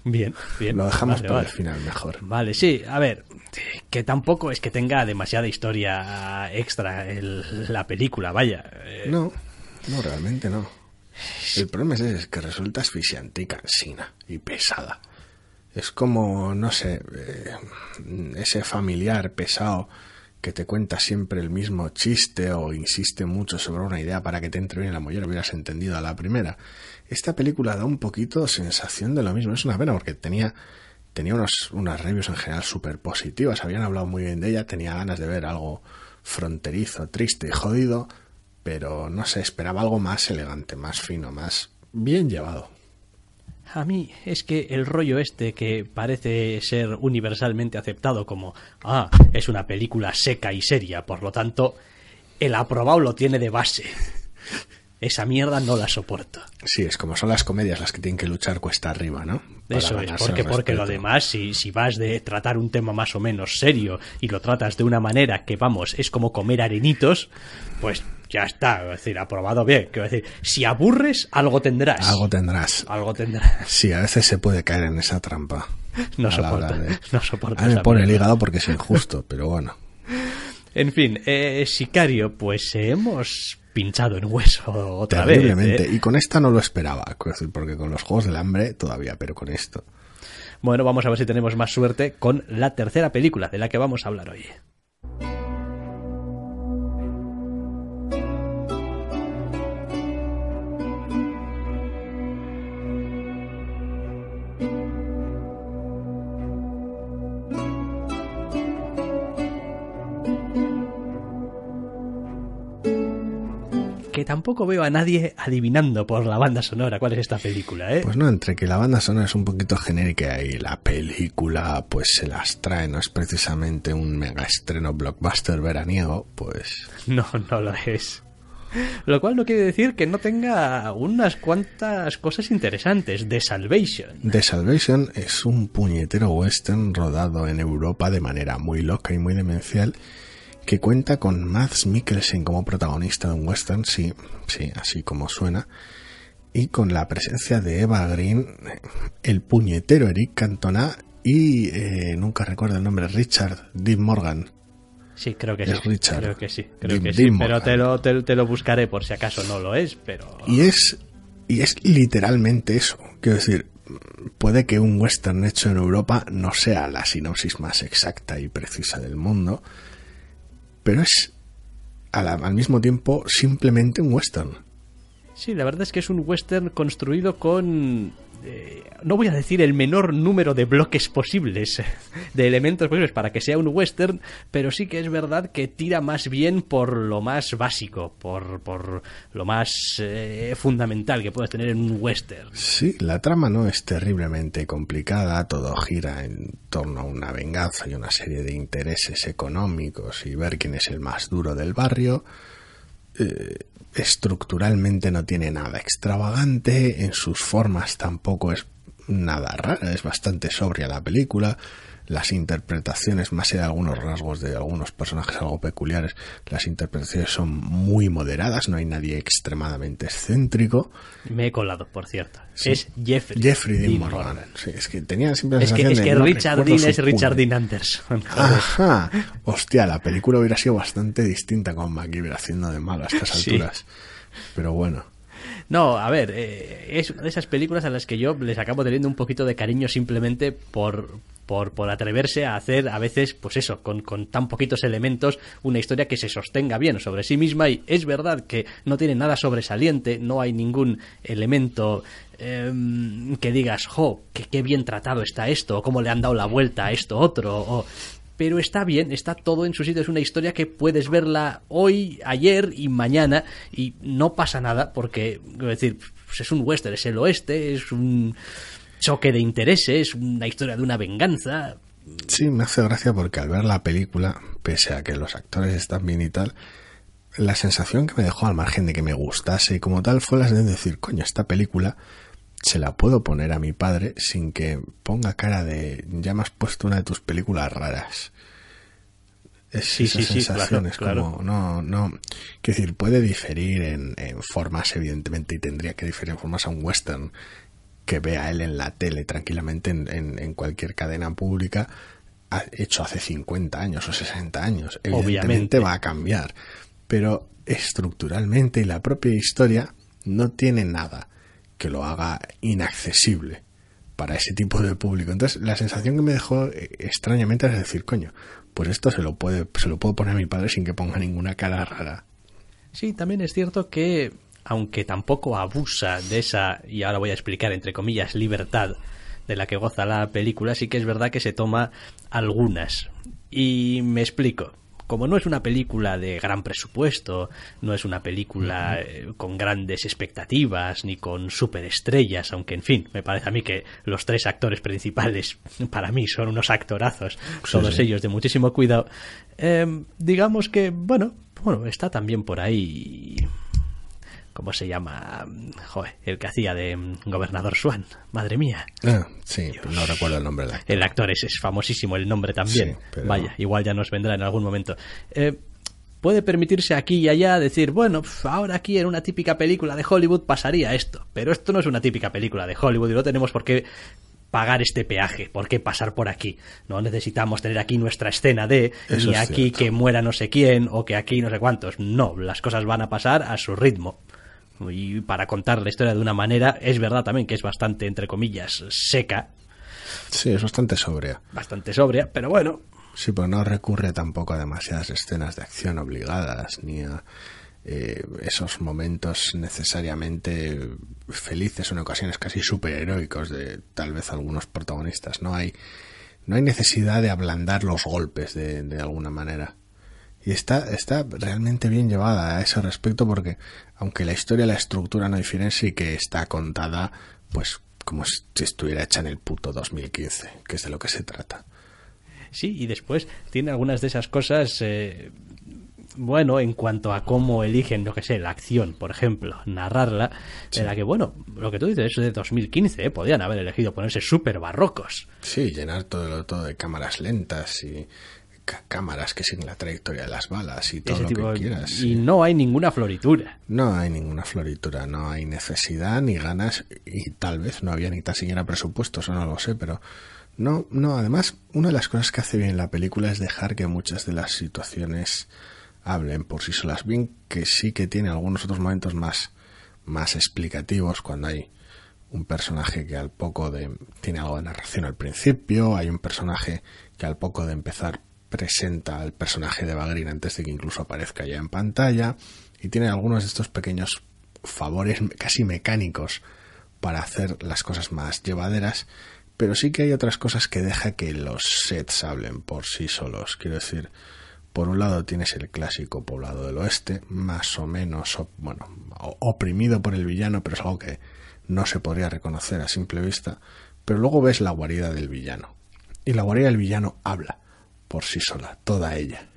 [SPEAKER 1] Bien, bien.
[SPEAKER 2] Lo dejamos
[SPEAKER 1] vale,
[SPEAKER 2] para
[SPEAKER 1] vale.
[SPEAKER 2] el final mejor.
[SPEAKER 1] Vale, sí, a ver, que tampoco es que tenga demasiada historia extra el, la película, vaya. Eh,
[SPEAKER 2] No, no, realmente no. El problema es, es que resulta asfixiante y cansina y pesada. Es como, no sé, eh, ese familiar pesado que te cuenta siempre el mismo chiste o insiste mucho sobre una idea para que te entre bien en la mollera hubieras entendido a la primera. Esta película da un poquito sensación de lo mismo. Es una pena porque tenía, tenía unos, unas reviews en general súper positivas. Habían hablado muy bien de ella. Tenía ganas de ver algo fronterizo, triste y jodido. Pero no sé, esperaba algo más elegante, más fino, más bien llevado.
[SPEAKER 1] A mí es que el rollo este que parece ser universalmente aceptado como, ah, es una película seca y seria, por lo tanto, el aprobado lo tiene de base. Esa mierda no la soporto.
[SPEAKER 2] Sí, es como son las comedias las que tienen que luchar cuesta arriba, ¿no?
[SPEAKER 1] Para Eso es, porque, porque lo demás, si, si vas de tratar un tema más o menos serio y lo tratas de una manera que, vamos, es como comer arenitos, pues ya está, es decir, aprobado bien. Quiero decir, si aburres, algo tendrás.
[SPEAKER 2] Algo tendrás.
[SPEAKER 1] Algo tendrás.
[SPEAKER 2] Sí, a veces se puede caer en esa trampa. [LAUGHS]
[SPEAKER 1] No soporto. No soporto.
[SPEAKER 2] A mí me pone el hígado porque es injusto, pero bueno. [LAUGHS]
[SPEAKER 1] En fin, eh, Sicario, pues hemos pinchado en hueso otra vez. ¿eh?
[SPEAKER 2] Y con esta no lo esperaba, porque con los Juegos del Hambre todavía, pero con esto.
[SPEAKER 1] Bueno, vamos a ver si tenemos más suerte con la tercera película de la que vamos a hablar hoy. Tampoco veo a nadie adivinando por la banda sonora cuál es esta película, ¿eh?
[SPEAKER 2] Pues no, entre que la banda sonora es un poquito genérica y la película pues se las trae, no es precisamente un mega estreno blockbuster veraniego, pues... [LAUGHS]
[SPEAKER 1] No, no lo es. Lo cual no quiere decir que no tenga unas cuantas cosas interesantes. The Salvation.
[SPEAKER 2] The Salvation es un puñetero western rodado en Europa de manera muy loca y muy demencial que cuenta con Mads Mikkelsen como protagonista de un western, sí, sí, así como suena, y con la presencia de Eva Green, el puñetero Eric Cantona y eh, nunca recuerdo el nombre, Richard Dean Morgan.
[SPEAKER 1] Sí, creo que es sí. Richard. Creo que sí, creo que sí. Pero te lo, te, lo buscaré por si acaso no lo es, pero...
[SPEAKER 2] Y es, y es literalmente eso. Quiero decir, puede que un western hecho en Europa no sea la sinopsis más exacta y precisa del mundo, pero es al, mismo tiempo simplemente un western.
[SPEAKER 1] Sí, la verdad es que es un western construido con eh, no voy a decir el menor número de bloques posibles, [LAUGHS] de elementos posibles para que sea un western, pero sí que es verdad que tira más bien por lo más básico, por, por lo más eh, fundamental que puedes tener en un western.
[SPEAKER 2] Sí, la trama no es terriblemente complicada, todo gira en torno a una venganza y una serie de intereses económicos y ver quién es el más duro del barrio. Eh, estructuralmente no tiene nada extravagante, en sus formas tampoco es nada rara, es bastante sobria la película, las interpretaciones, más allá de algunos rasgos de algunos personajes algo peculiares, las interpretaciones son muy moderadas, no hay nadie extremadamente excéntrico.
[SPEAKER 1] Me he colado, por cierto. Es Jeffrey,
[SPEAKER 2] Jeffrey Dean Morgan. Sí, es que tenía siempre la
[SPEAKER 1] es que, es que Richard Dean es Richard Dean Anderson. [LAUGHS]
[SPEAKER 2] Ajá. Hostia, la película hubiera sido bastante distinta con MacGyver haciendo de malo a estas [LAUGHS] alturas. Pero bueno.
[SPEAKER 1] No, a ver, eh, es una de esas películas a las que yo les acabo teniendo un poquito de cariño simplemente por, por, por atreverse a hacer a veces, pues eso, con, con, tan poquitos elementos, una historia que se sostenga bien sobre sí misma. Y es verdad que no tiene nada sobresaliente, no hay ningún elemento em, que digas, jo, qué bien tratado está esto, o cómo le han dado la vuelta a esto otro, o pero está bien, está todo en su sitio, es una historia que puedes verla hoy, ayer y mañana y no pasa nada porque, es decir, pues es un western, es el oeste, es un choque de intereses, una historia de una venganza.
[SPEAKER 2] Sí, me hace gracia porque al ver la película, pese a que los actores están bien y tal, la sensación que me dejó al margen de que me gustase y como tal fue la de decir, coño, esta película se la puedo poner a mi padre sin que ponga cara de ya me has puesto una de tus películas raras. Es sí, esa sensación, es como, no, no, quiero decir, puede diferir en, formas, evidentemente, y tendría que diferir en formas a un western que vea él en la tele tranquilamente en, en, cualquier cadena pública hecho hace 50 años o 60 años. Evidentemente Obviamente. va a cambiar, pero estructuralmente y la propia historia no tiene nada que lo haga inaccesible para ese tipo de público. Entonces, la sensación que me dejó eh, extrañamente es decir, coño, pues esto se lo puede, se lo puedo poner a mi padre sin que ponga ninguna cara rara.
[SPEAKER 1] Sí, también es cierto que, aunque tampoco abusa de esa, y ahora voy a explicar entre comillas, libertad de la que goza la película, sí que es verdad que se toma algunas. Y me explico. Como no es una película de gran presupuesto, no es una película eh, con grandes expectativas ni con superestrellas, aunque en fin, me parece a mí que los tres actores principales [LAUGHS] para mí son unos actorazos, todos ellos de muchísimo cuidado, eh, digamos que, bueno, bueno, está también por ahí ¿Cómo se llama? Joder, el que hacía de mm, Gobernador Swan. Madre mía.
[SPEAKER 2] Ah, sí, no recuerdo el nombre del
[SPEAKER 1] actor. El actor es, es famosísimo, el nombre también. Vaya, igual ya nos vendrá en algún momento. Eh, puede permitirse aquí y allá decir, bueno, ahora aquí en una típica película de Hollywood pasaría esto, pero esto no es una típica película de Hollywood y no tenemos por qué pagar este peaje, por qué pasar por aquí. No necesitamos tener aquí nuestra escena de, ni aquí que muera no sé quién o que aquí no sé cuántos. No, las cosas van a pasar a su ritmo y para contar la historia de una manera, es verdad también que es bastante, entre comillas, seca.
[SPEAKER 2] Sí, es bastante sobria.
[SPEAKER 1] Bastante sobria, pero bueno.
[SPEAKER 2] Sí, pero no recurre tampoco a demasiadas escenas de acción obligadas, ni a eh, esos momentos necesariamente felices o en ocasiones casi superheroicos de tal vez algunos protagonistas. No hay, no hay necesidad de ablandar los golpes de, de alguna manera. Y está, está realmente bien llevada a ese respecto porque, aunque la historia, la estructura no difieren, sí que está contada, pues, como si estuviera hecha en el puto 2015, que es de lo que se trata.
[SPEAKER 1] Sí, y después tiene algunas de esas cosas, eh, bueno, en cuanto a cómo eligen, lo que sé, la acción, por ejemplo, narrarla, en la que, bueno, lo que tú dices, eso de 2015, ¿eh? podían haber elegido ponerse súper barrocos.
[SPEAKER 2] Sí, llenar todo, todo de cámaras lentas y cámaras que siguen la trayectoria de las balas y todo lo que quieras.
[SPEAKER 1] Y no hay ninguna floritura.
[SPEAKER 2] No hay ninguna floritura, no hay necesidad ni ganas y tal vez no había ni tan siquiera presupuesto, eso no lo sé, pero no, no, además una de las cosas que hace bien la película es dejar que muchas de las situaciones hablen por sí solas, bien que sí que tiene algunos otros momentos más más explicativos cuando hay un personaje que al poco de tiene algo de narración al principio, hay un personaje que al poco de empezar presenta al personaje de Bagrin antes de que incluso aparezca ya en pantalla y tiene algunos de estos pequeños favores casi mecánicos para hacer las cosas más llevaderas, pero sí que hay otras cosas que deja que los sets hablen por sí solos. Quiero decir, por un lado tienes el clásico poblado del oeste, más o menos, bueno, oprimido por el villano, pero es algo que no se podría reconocer a simple vista, pero luego ves la guarida del villano. Y la guarida del villano habla por sí sola, toda ella.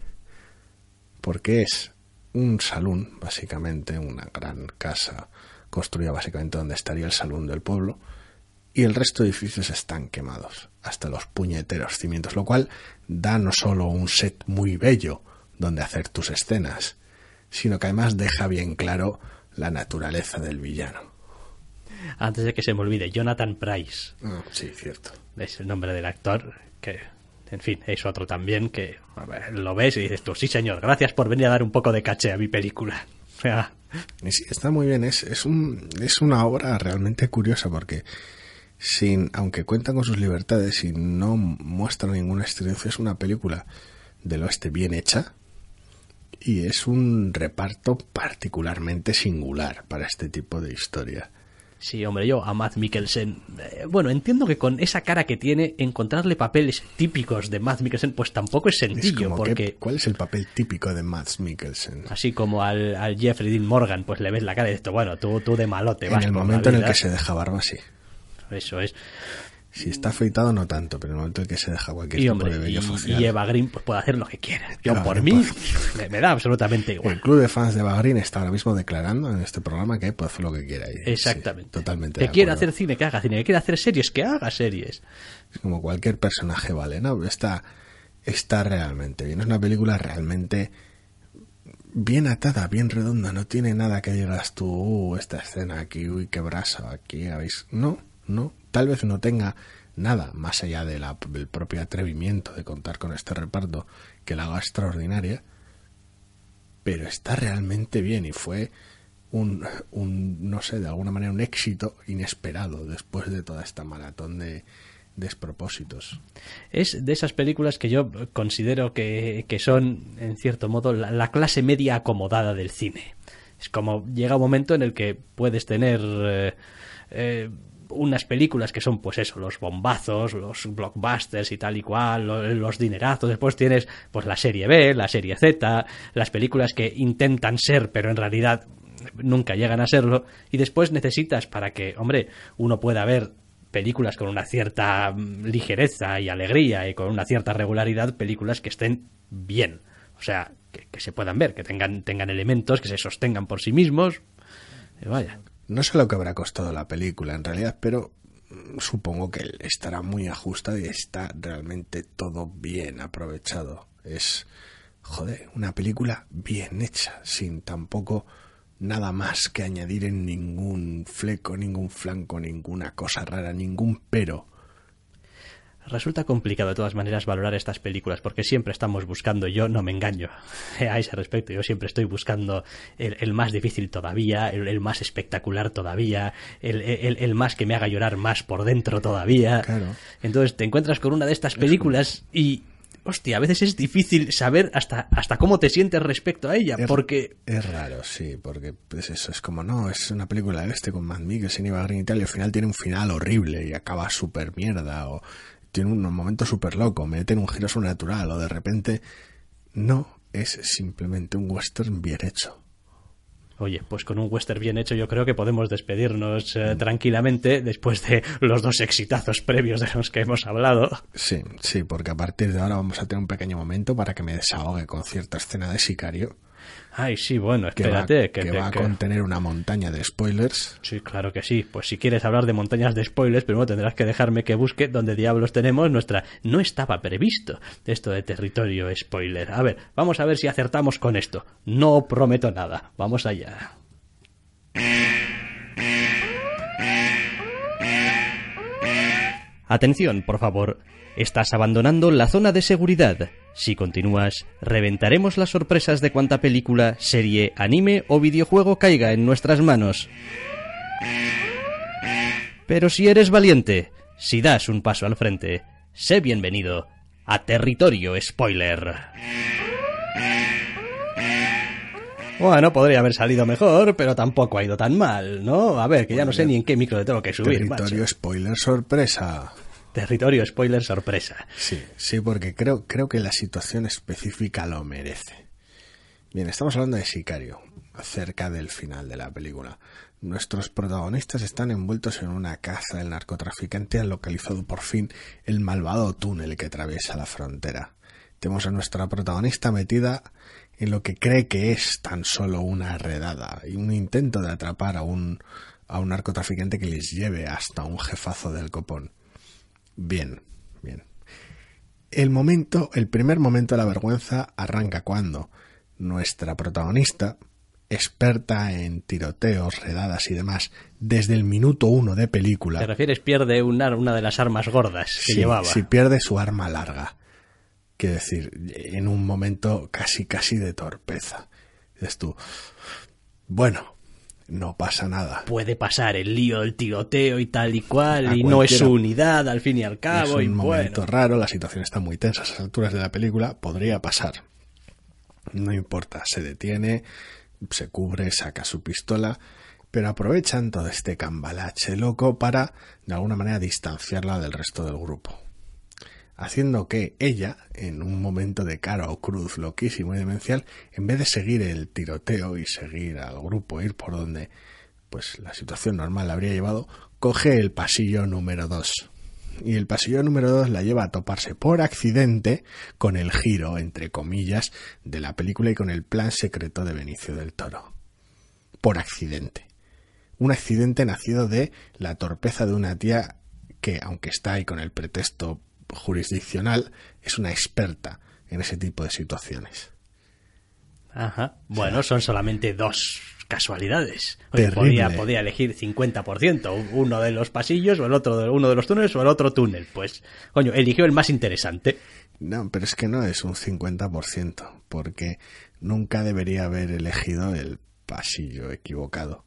[SPEAKER 2] Porque es un salón, básicamente, una gran casa construida básicamente donde estaría el salón del pueblo, y el resto de edificios están quemados, hasta los puñeteros cimientos, lo cual da no solo un set muy bello donde hacer tus escenas, sino que además deja bien claro la naturaleza del villano.
[SPEAKER 1] Antes de que se me olvide, Jonathan Price.
[SPEAKER 2] Ah, sí, cierto.
[SPEAKER 1] Es el nombre del actor que en fin, es otro también que lo ves y dices tú, sí señor, gracias por venir a dar un poco de caché a mi película. [LAUGHS]
[SPEAKER 2] sí, está muy bien, es, es, un, es una obra realmente curiosa porque sin, aunque cuentan con sus libertades y no muestra ninguna estridencia, es una película del oeste bien hecha y es un reparto particularmente singular para este tipo de historia.
[SPEAKER 1] Sí, hombre, yo a Matt Mikkelsen. Eh, bueno, entiendo que con esa cara que tiene, encontrarle papeles típicos de Matt Mikkelsen, pues tampoco es sencillo. porque
[SPEAKER 2] ¿Cuál es el papel típico de Matt Mikkelsen?
[SPEAKER 1] Así como al, al, Jeffrey Dean Morgan, pues le ves la cara y dices, bueno, tú, tú de malote
[SPEAKER 2] en
[SPEAKER 1] vas.
[SPEAKER 2] En el momento en el que se deja barba, sí.
[SPEAKER 1] Eso es.
[SPEAKER 2] Si está afeitado, no tanto, pero en el momento en que se deja cualquier tipo de vello
[SPEAKER 1] y, y Eva Green pues, puede hacer lo que quiera. Yo, por mí, me, da absolutamente igual.
[SPEAKER 2] El club de fans de Eva Green está ahora mismo declarando en este programa que puede hacer lo que quiera.
[SPEAKER 1] Exactamente.
[SPEAKER 2] totalmente.
[SPEAKER 1] Que quiere hacer cine, que haga cine. Que quiere hacer series, que haga series.
[SPEAKER 2] Es como cualquier personaje, ¿vale? No, está, está realmente bien. Es una película realmente bien atada, bien redonda. No tiene nada que digas tú, uh, esta escena aquí, uy, qué brasa, aquí habéis. No, no tal vez no tenga nada más allá de del propio atrevimiento de contar con este reparto que la haga extraordinaria, pero está realmente bien y fue un, un, no sé, de alguna manera un éxito inesperado después de toda esta maratón de, despropósitos.
[SPEAKER 1] Es de esas películas que yo considero que, que son, en cierto modo, la, la, clase media acomodada del cine. Es como llega un momento en el que puedes tener eh, eh, unas películas que son, pues eso, los bombazos, los blockbusters y tal y cual, los, dinerazos. Después tienes, pues la serie B, la serie Z, las películas que intentan ser, pero en realidad nunca llegan a serlo. Y después necesitas para que, hombre, uno pueda ver películas con una cierta ligereza y alegría y con una cierta regularidad, películas que estén bien. O sea, que, que se puedan ver, que tengan, tengan elementos, que se sostengan por sí mismos. Y vaya.
[SPEAKER 2] No sé lo que habrá costado la película en realidad, pero supongo que estará muy ajustado y está realmente todo bien aprovechado. Es, joder, una película bien hecha, sin tampoco nada más que añadir en ningún fleco, ningún flanco, ninguna cosa rara, ningún pero.
[SPEAKER 1] Resulta complicado de todas maneras valorar estas películas porque siempre estamos buscando, yo no me engaño [LAUGHS] a ese respecto, yo siempre estoy buscando el, el más difícil todavía, el, el más espectacular todavía, el, el, más que me haga llorar más por dentro todavía.
[SPEAKER 2] Claro.
[SPEAKER 1] Entonces te encuentras con una de estas películas y hostia, a veces es difícil saber hasta, hasta cómo te sientes respecto a ella,
[SPEAKER 2] es,
[SPEAKER 1] porque...
[SPEAKER 2] Es raro, sí, porque pues eso es como, no, es una película de este con Matt Mikkelsen y Green y tal, y al final tiene un final horrible y acaba súper mierda, o tiene un momento súper loco, meten un giro sobrenatural, o de repente... No, es simplemente un western bien hecho.
[SPEAKER 1] Oye, pues con un western bien hecho yo creo que podemos despedirnos eh, tranquilamente después de los dos exitazos previos de los que hemos hablado.
[SPEAKER 2] Sí, sí, porque a partir de ahora vamos a tener un pequeño momento para que me desahogue con cierta escena de sicario.
[SPEAKER 1] Ay, sí, bueno, espérate.
[SPEAKER 2] Que va, que
[SPEAKER 1] que,
[SPEAKER 2] va a contener una montaña de spoilers.
[SPEAKER 1] Sí, claro que sí. Pues si quieres hablar de montañas de spoilers, primero tendrás que dejarme que busque donde diablos tenemos nuestra... No estaba previsto esto de territorio spoiler. A ver, vamos a ver si acertamos con esto. No prometo nada. Vamos allá. Atención, por favor. Estás abandonando la zona de seguridad. Si continúas, reventaremos las sorpresas de cuanta película, serie, anime o videojuego caiga en nuestras manos. Pero si eres valiente, si das un paso al frente, sé bienvenido a Territorio Spoiler. Bueno, podría haber salido mejor, pero tampoco ha ido tan mal, ¿no? A ver, que ya no sé ni en qué micro le tengo que subir.
[SPEAKER 2] Territorio
[SPEAKER 1] macho.
[SPEAKER 2] Spoiler sorpresa.
[SPEAKER 1] Territorio spoiler sorpresa.
[SPEAKER 2] Sí, sí, porque creo, creo que la situación específica lo merece. Bien, estamos hablando de Sicario, cerca del final de la película. Nuestros protagonistas están envueltos en una caza del narcotraficante han localizado por fin el malvado túnel que atraviesa la frontera. Tenemos a nuestra protagonista metida en lo que cree que es tan solo una redada y un intento de atrapar a un, a un narcotraficante que les lleve hasta un jefazo del copón. Bien, bien. El momento, el primer momento de la vergüenza arranca cuando nuestra protagonista, experta en tiroteos, redadas y demás, desde el minuto uno de película.
[SPEAKER 1] ¿Te refieres pierde una, una de las armas gordas que
[SPEAKER 2] sí,
[SPEAKER 1] llevaba?
[SPEAKER 2] Si pierde su arma larga. Quiero decir, en un momento casi casi de torpeza. Dices tú, bueno, no pasa nada.
[SPEAKER 1] Puede pasar el lío del tiroteo y tal y cual, a y no es su unidad al fin y al cabo.
[SPEAKER 2] Es un
[SPEAKER 1] y
[SPEAKER 2] momento
[SPEAKER 1] bueno.
[SPEAKER 2] raro, la situación está muy tensa a esas alturas de la película, podría pasar. No importa, se detiene, se cubre, saca su pistola, pero aprovechan todo este cambalache loco para, de alguna manera, distanciarla del resto del grupo. Haciendo que ella, en un momento de cara o cruz loquísimo y demencial, en vez de seguir el tiroteo y seguir al grupo, ir por donde pues la situación normal la habría llevado, coge el pasillo número 2. Y el pasillo número 2 la lleva a toparse por accidente con el giro, entre comillas, de la película y con el plan secreto de Benicio del Toro. Por accidente. Un accidente nacido de la torpeza de una tía que, aunque está ahí con el pretexto jurisdiccional, es una experta en ese tipo de situaciones.
[SPEAKER 1] Ajá. Bueno, son solamente dos casualidades. Podía, podía, elegir 50%, uno de los pasillos o el otro, uno de los túneles o el otro túnel. Pues, coño, eligió el más interesante.
[SPEAKER 2] No, pero es que no es un 50%, porque nunca debería haber elegido el pasillo equivocado.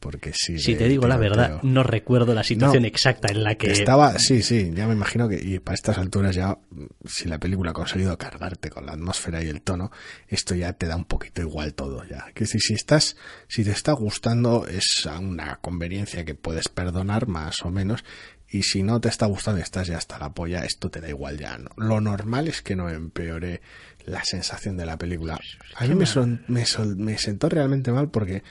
[SPEAKER 2] Porque sí.
[SPEAKER 1] Si te digo la verdad, no recuerdo la situación exacta en la que...
[SPEAKER 2] Estaba, sí, sí, ya me imagino que, y para estas alturas ya, si la película ha conseguido cargarte con la atmósfera y el tono, esto ya te da un poquito igual todo ya. Que si, si estás, si te está gustando, es una conveniencia que puedes perdonar más o menos, y si no te está gustando y estás ya hasta la polla, esto te da igual ya. ¿no? Lo normal es que no empeore la sensación de la película. A mí me, me, me sentó realmente mal porque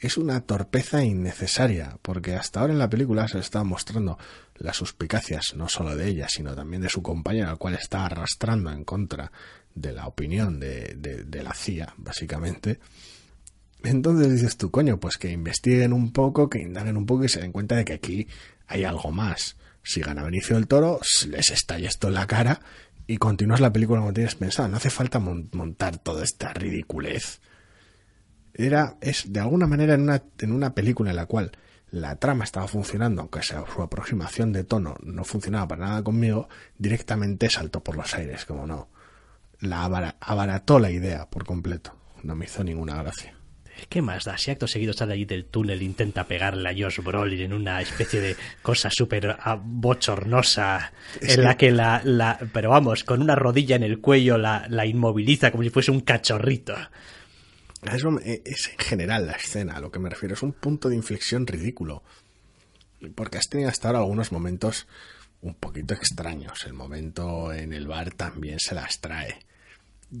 [SPEAKER 2] es una torpeza innecesaria, porque hasta ahora en la película se está mostrando las suspicacias no solo de ella, sino también de su compañero, al cual está arrastrando en contra de la opinión de, de, la CIA, básicamente. Entonces dices tú, coño, pues que investiguen un poco, que indaguen un poco y se den cuenta de que aquí hay algo más. Si gana Benicio del Toro, les estalla esto en la cara y continúas la película como tienes pensado. No hace falta montar toda esta ridiculez era, es de alguna manera en una, en una película en la cual la trama estaba funcionando, aunque sea su aproximación de tono no funcionaba para nada conmigo, directamente saltó por los aires, como no. La abarató la idea por completo. No me hizo ninguna gracia.
[SPEAKER 1] ¿Qué más da? Si acto seguido sale allí del túnel intenta pegarle a Josh Brolin en una especie de cosa súper ah, bochornosa en la que la, la... Pero vamos, con una rodilla en el cuello la, la inmoviliza como si fuese un cachorrito.
[SPEAKER 2] Eso es en general la escena, a lo que me refiero. Es un punto de inflexión ridículo. Porque has tenido hasta ahora algunos momentos un poquito extraños. El momento en el bar también se las trae.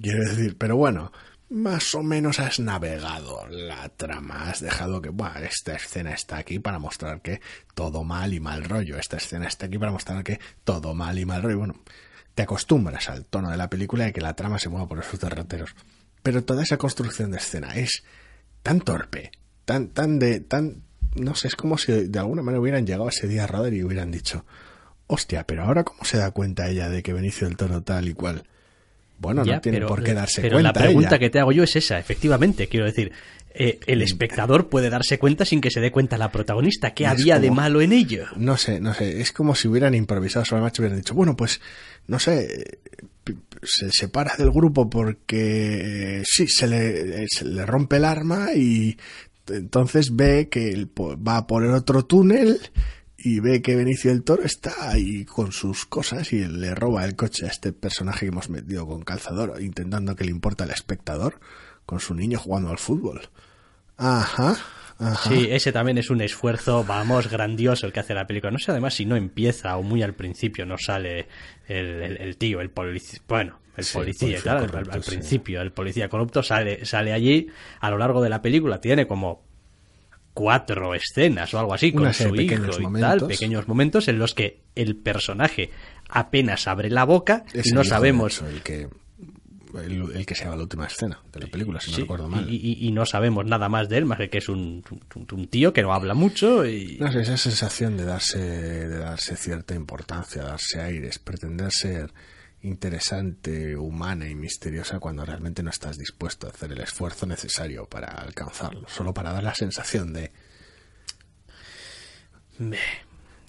[SPEAKER 2] Quiero decir, pero bueno, más o menos has navegado la trama. Has dejado que, bueno, esta escena está aquí para mostrar que todo mal y mal rollo. Esta escena está aquí para mostrar que todo mal y mal rollo. Bueno, te acostumbras al tono de la película y que la trama se mueva por esos derroteros. Pero toda esa construcción de escena es tan torpe, tan, tan de, tan, no sé, es como si de alguna manera hubieran llegado ese día a Radar y hubieran dicho, hostia, pero ahora cómo se da cuenta ella de que Benicio del Toro tal y cual. Bueno, no tiene por qué darse
[SPEAKER 1] cuenta.
[SPEAKER 2] Pero
[SPEAKER 1] la pregunta que te hago yo es esa, efectivamente. Quiero decir, eh, el espectador puede darse cuenta sin que se dé cuenta la protagonista. ¿Qué había de malo en ello?
[SPEAKER 2] No sé, no sé. Es como si hubieran improvisado sobre el macho y hubieran dicho, bueno, pues, no sé, se separa del grupo porque sí, se le, se le rompe el arma y entonces ve que va por el otro túnel y ve que Benicio del Toro está ahí con sus cosas y le roba el coche a este personaje que hemos metido con calzador, intentando que le importa al espectador, con su niño jugando al fútbol. Ajá.
[SPEAKER 1] Sí, ese también es un esfuerzo, vamos, grandioso el que hace la película. No sé además si no empieza o muy al principio no sale el, tío, el policía, bueno, el policía, al, principio, el policía corrupto sale, sale allí a lo largo de la película, tiene como cuatro escenas o algo así con su hijo y tal, pequeños momentos en los que el personaje apenas abre la boca y no sabemos
[SPEAKER 2] el que el, que se llama la última escena de la película, si no recuerdo mal.
[SPEAKER 1] Y, no sabemos nada más de él, más que es un, un, tío que no habla mucho. Y...
[SPEAKER 2] No sé, esa sensación de darse, de darse cierta importancia, darse aires, pretender ser interesante, humana y misteriosa cuando realmente no estás dispuesto a hacer el esfuerzo necesario para alcanzarlo, solo para dar la sensación de...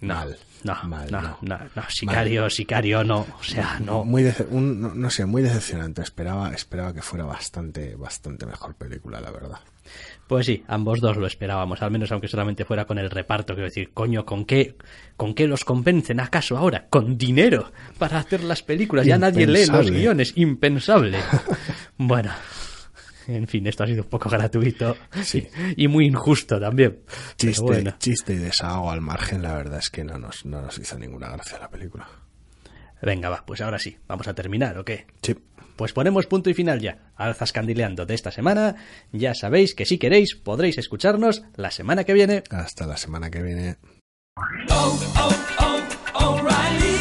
[SPEAKER 1] No, no, no, no, sicario, sicario, no, o sea, no.
[SPEAKER 2] Muy no, sé, muy decepcionante. Esperaba, esperaba que fuera bastante, bastante mejor película, la verdad.
[SPEAKER 1] Pues sí, ambos dos lo esperábamos, al menos aunque solamente fuera con el reparto, quiero decir, coño, ¿con qué, con qué los convencen acaso ahora? Con dinero para hacer las películas, ya nadie lee los guiones, impensable. [LAUGHS] bueno, en fin, esto ha sido un poco gratuito y muy injusto también.
[SPEAKER 2] Chiste, chiste y desahogo al margen, la verdad es que no nos, no nos hizo ninguna gracia la película.
[SPEAKER 1] Venga, va, pues ahora sí, vamos a terminar, ¿o qué?
[SPEAKER 2] Sí.
[SPEAKER 1] Pues ponemos punto y final ya al Zascandileando de esta semana. Ya sabéis que si queréis podréis escucharnos la semana que viene.
[SPEAKER 2] Hasta la semana que viene.
[SPEAKER 3] Oh, oh, oh,